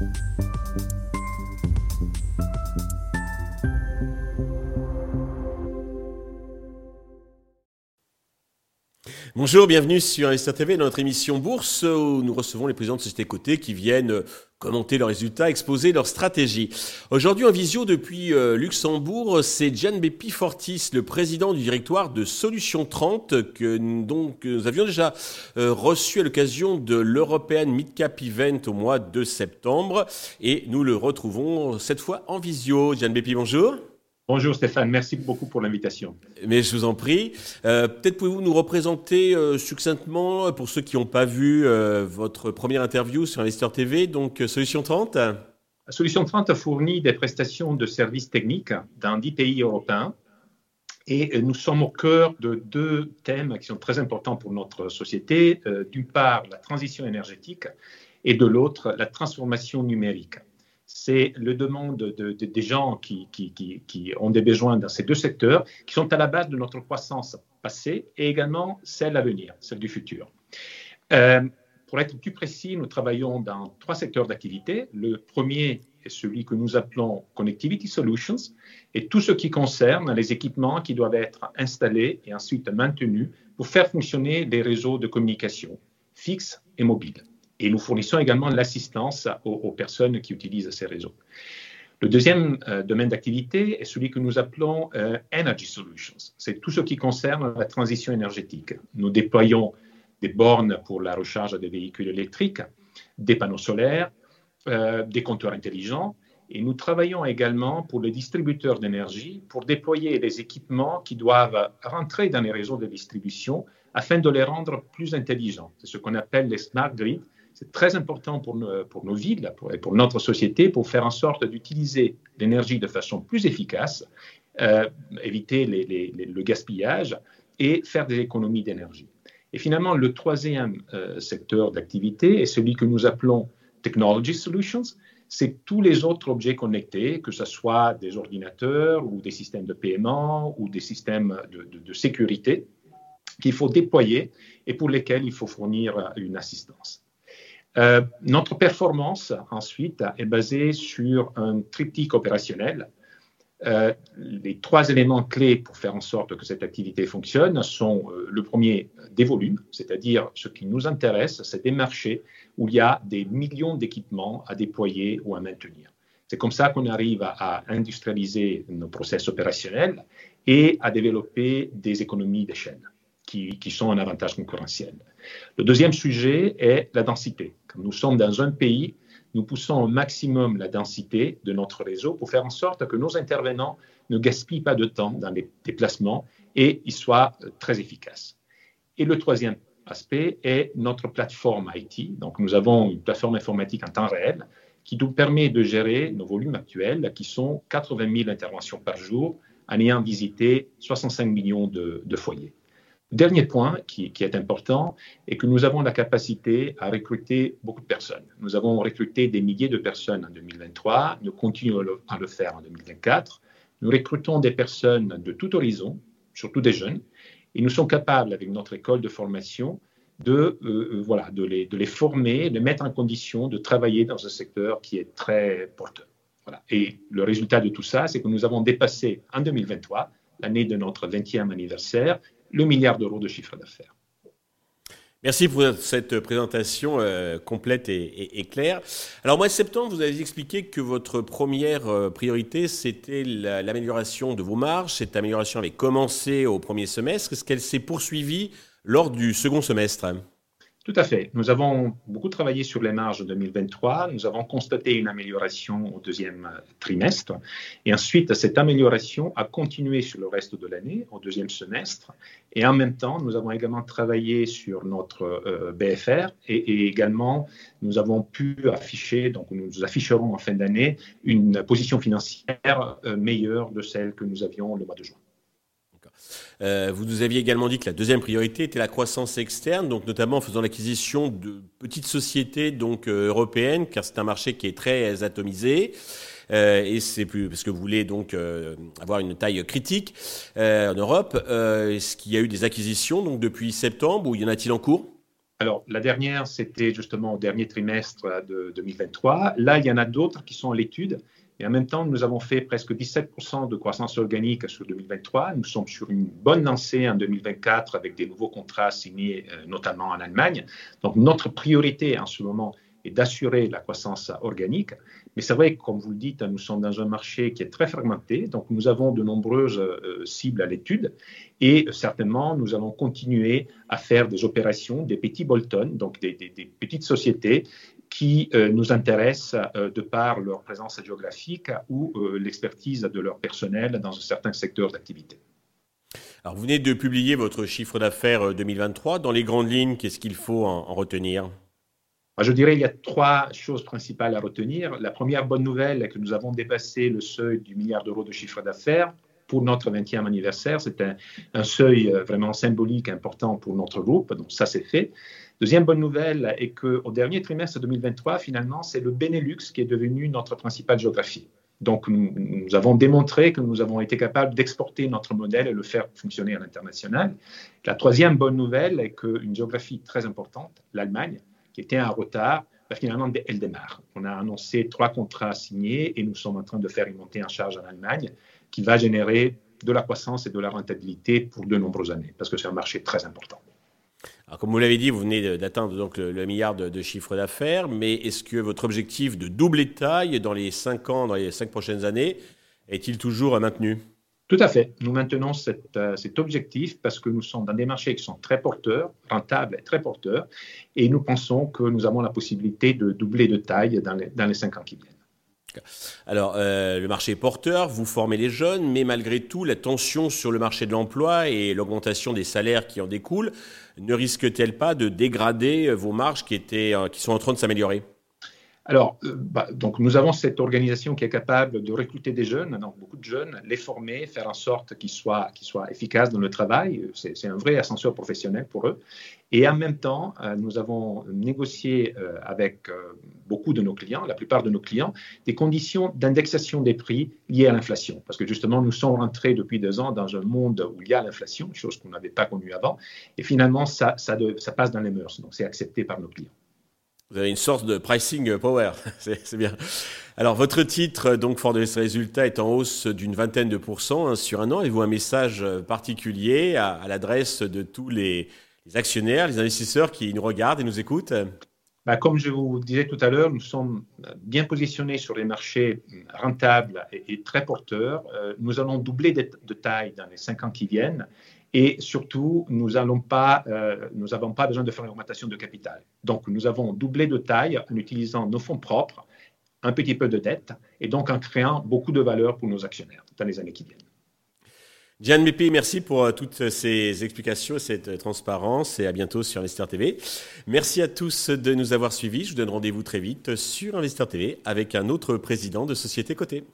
you Bonjour, bienvenue sur Investir TV, dans notre émission Bourse, où nous recevons les présidents de sociétés cotées qui viennent commenter leurs résultats, exposer leurs stratégies. Aujourd'hui en visio depuis euh, Luxembourg, c'est Gian Bepi Fortis, le président du directoire de Solution 30, que donc nous avions déjà euh, reçu à l'occasion de l'European Midcap Event au mois de septembre, et nous le retrouvons cette fois en visio. Gian Bepi, bonjour. Bonjour Stéphane, merci beaucoup pour l'invitation. Mais je vous en prie. Euh, peut-être pouvez-vous nous représenter euh, succinctement, pour ceux qui n'ont pas vu euh, votre première interview sur Investor TV, donc Solution 30 Solution 30 a fourni des prestations de services techniques dans 10 pays européens. Et nous sommes au cœur de deux thèmes qui sont très importants pour notre société. D'une part, la transition énergétique et de l'autre, la transformation numérique c'est le demande de, des gens qui, ont des besoins dans ces deux secteurs, qui sont à la base de notre croissance passée et également celle à venir, celle du futur. Euh, pour être plus précis, nous travaillons dans trois secteurs d'activité. Le premier est celui que nous appelons Connectivity Solutions et tout ce qui concerne les équipements qui doivent être installés et ensuite maintenus pour faire fonctionner les réseaux de communication fixes et mobiles. Et nous fournissons également l'assistance aux, personnes qui utilisent ces réseaux. Le deuxième euh, domaine d'activité est celui que nous appelons euh, Energy Solutions. C'est tout ce qui concerne la transition énergétique. Nous déployons des bornes pour la recharge des véhicules électriques, des panneaux solaires, euh, des compteurs intelligents, et nous travaillons également pour les distributeurs d'énergie pour déployer des équipements qui doivent rentrer dans les réseaux de distribution afin de les rendre plus intelligents. C'est ce qu'on appelle les smart grids, c'est très important pour nos, pour villes et pour notre société pour faire en sorte d'utiliser l'énergie de façon plus efficace, euh, éviter le gaspillage et faire des économies d'énergie. Et finalement, le troisième euh, secteur d'activité est celui que nous appelons Technology Solutions. C'est tous les autres objets connectés, que ce soit des ordinateurs ou des systèmes de paiement ou des systèmes de sécurité qu'il faut déployer et pour lesquels il faut fournir une assistance. Euh, notre performance, ensuite, est basée sur un triptyque opérationnel. Euh, les trois éléments clés pour faire en sorte que cette activité fonctionne sont euh, le premier, des volumes, c'est-à-dire ce qui nous intéresse, c'est des marchés où il y a des millions d'équipements à déployer ou à maintenir. C'est comme ça qu'on arrive à, industrialiser nos process opérationnels et à développer des économies d'échelle qui, sont un avantage concurrentiel. Le deuxième sujet est la densité. Nous sommes dans un pays, nous poussons au maximum la densité de notre réseau pour faire en sorte que nos intervenants ne gaspillent pas de temps dans les déplacements et ils soient euh, très efficaces. Et le troisième aspect est notre plateforme IT. Donc, nous avons une plateforme informatique en temps réel qui nous permet de gérer nos volumes actuels, qui sont 80 000 interventions par jour, en ayant visité 65 millions de foyers. Dernier point qui, est important est que nous avons la capacité à recruter beaucoup de personnes. Nous avons recruté des milliers de personnes en 2023, nous continuons à le faire en 2024. Nous recrutons des personnes de tout horizon, surtout des jeunes, et nous sommes capables, avec notre école de formation, de, euh, euh, voilà, de, les, de les former, de mettre en condition de travailler dans un secteur qui est très porteur. Voilà. Et le résultat de tout ça, c'est que nous avons dépassé en 2023, l'année de notre 20e anniversaire, le milliard d'euros de chiffre d'affaires. Merci pour cette présentation euh, complète et, claire. Alors, au mois de septembre, vous avez expliqué que votre première euh, priorité, c'était l'amélioration de vos marges. Cette amélioration avait commencé au premier semestre. Est-ce qu'elle s'est poursuivie lors du second semestre? Tout à fait. Nous avons beaucoup travaillé sur les marges en 2023. Nous avons constaté une amélioration au deuxième trimestre. Et ensuite, cette amélioration a continué sur le reste de l'année, au deuxième semestre. Et en même temps, nous avons également travaillé sur notre euh, BFR et, également, nous avons pu afficher, donc nous afficherons en fin d'année, une position financière euh, meilleure de celle que nous avions le mois de juin. Euh, vous nous aviez également dit que la deuxième priorité était la croissance externe, donc notamment en faisant l'acquisition de petites sociétés donc euh, européennes, car c'est un marché qui est très atomisé. Euh, et c'est plus parce que vous voulez donc avoir une taille critique en Europe. Est-ce qu'il y a eu des acquisitions donc depuis septembre ou y en a-t-il en cours? Alors, la dernière, c'était justement au dernier trimestre de 2023. Là, il y en a d'autres qui sont à l'étude. Et en même temps, nous avons fait presque 17% de croissance organique sur 2023. Nous sommes sur une bonne lancée en 2024 avec des nouveaux contrats signés, euh, notamment en Allemagne. Donc, notre priorité en ce moment est d'assurer la croissance organique. Mais c'est vrai que, comme vous le dites, nous sommes dans un marché qui est très fragmenté. Donc, nous avons de nombreuses euh, cibles à l'étude. Et certainement, nous allons continuer à faire des opérations, des petits bolt-on, donc des petites sociétés qui euh, nous intéressent euh, de par leur présence géographique ou euh, l'expertise de leur personnel dans un certain secteur d'activité. Alors, vous venez de publier votre chiffre d'affaires 2023. Dans les grandes lignes, qu'est-ce qu'il faut en, retenir? Je dirais qu'il y a trois choses principales à retenir. La première bonne nouvelle est que nous avons dépassé le seuil du milliard d'euros de chiffre d'affaires pour notre 20e anniversaire. C'est un, seuil vraiment symbolique important pour notre groupe. Donc ça, c'est fait. Deuxième bonne nouvelle est qu'au dernier trimestre 2023, finalement, c'est le Benelux qui est devenu notre principale géographie. Donc, nous, avons démontré que nous avons été capables d'exporter notre modèle et le faire fonctionner à l'international. La troisième bonne nouvelle est qu'une géographie très importante, l'Allemagne, qui était en retard, bah, finalement, elle démarre. On a annoncé trois contrats signés et nous sommes en train de faire une montée en charge en Allemagne qui va générer de la croissance et de la rentabilité pour de nombreuses années, parce que c'est un marché très important. Alors, comme vous l'avez dit, vous venez d'atteindre donc le, milliard de, chiffre d'affaires, mais est-ce que votre objectif de doubler de taille dans les cinq ans, dans les cinq prochaines années, est-il toujours maintenu? Tout à fait. Nous maintenons euh, cet objectif parce que nous sommes dans des marchés qui sont très porteurs, rentables et très porteurs, et nous pensons que nous avons la possibilité de doubler de taille dans les, dans les cinq ans qui viennent. Alors, euh, le marché est porteur, vous formez les jeunes, mais malgré tout, la tension sur le marché de l'emploi et l'augmentation des salaires qui en découlent ne risque-t-elle pas de dégrader vos marges qui, étaient, euh, qui sont en train de s'améliorer? Alors, euh, bah, donc nous avons cette organisation qui est capable de recruter des jeunes, donc beaucoup de jeunes, les former, faire en sorte qu'ils soient, qu'ils soient efficaces dans le travail. C'est un vrai ascenseur professionnel pour eux. Et en même temps, euh, nous avons négocié euh, avec beaucoup de nos clients, la plupart de nos clients, des conditions d'indexation des prix liées à l'inflation. Parce que justement, nous sommes rentrés depuis deux ans dans un monde où il y a l'inflation, chose qu'on n'avait pas connue avant. Et finalement, ça, ça, ça passe dans les mœurs. Donc, c'est accepté par nos clients. Vous avez une sorte de pricing power, c'est bien. Alors votre titre, donc Fort de est en hausse d'une vingtaine de pourcents hein, sur un an. Avez-vous un message particulier à, l'adresse de tous les, actionnaires, les investisseurs qui nous regardent et nous écoutent? Bah, comme je vous disais tout à l'heure, nous sommes bien positionnés sur les marchés rentables et, très porteurs. Euh, nous allons doubler de, taille dans les cinq ans qui viennent et surtout, nous n'avons pas, euh, pas besoin de faire une augmentation de capital. Donc, nous avons doublé de taille en utilisant nos fonds propres, un petit peu de dette, et donc en créant beaucoup de valeur pour nos actionnaires dans les années qui viennent. Diane Mépi, merci pour euh, toutes ces explications, cette transparence et à bientôt sur Investir TV. Merci à tous de nous avoir suivis. Je vous donne rendez-vous très vite sur Investir TV avec un autre président de société cotée.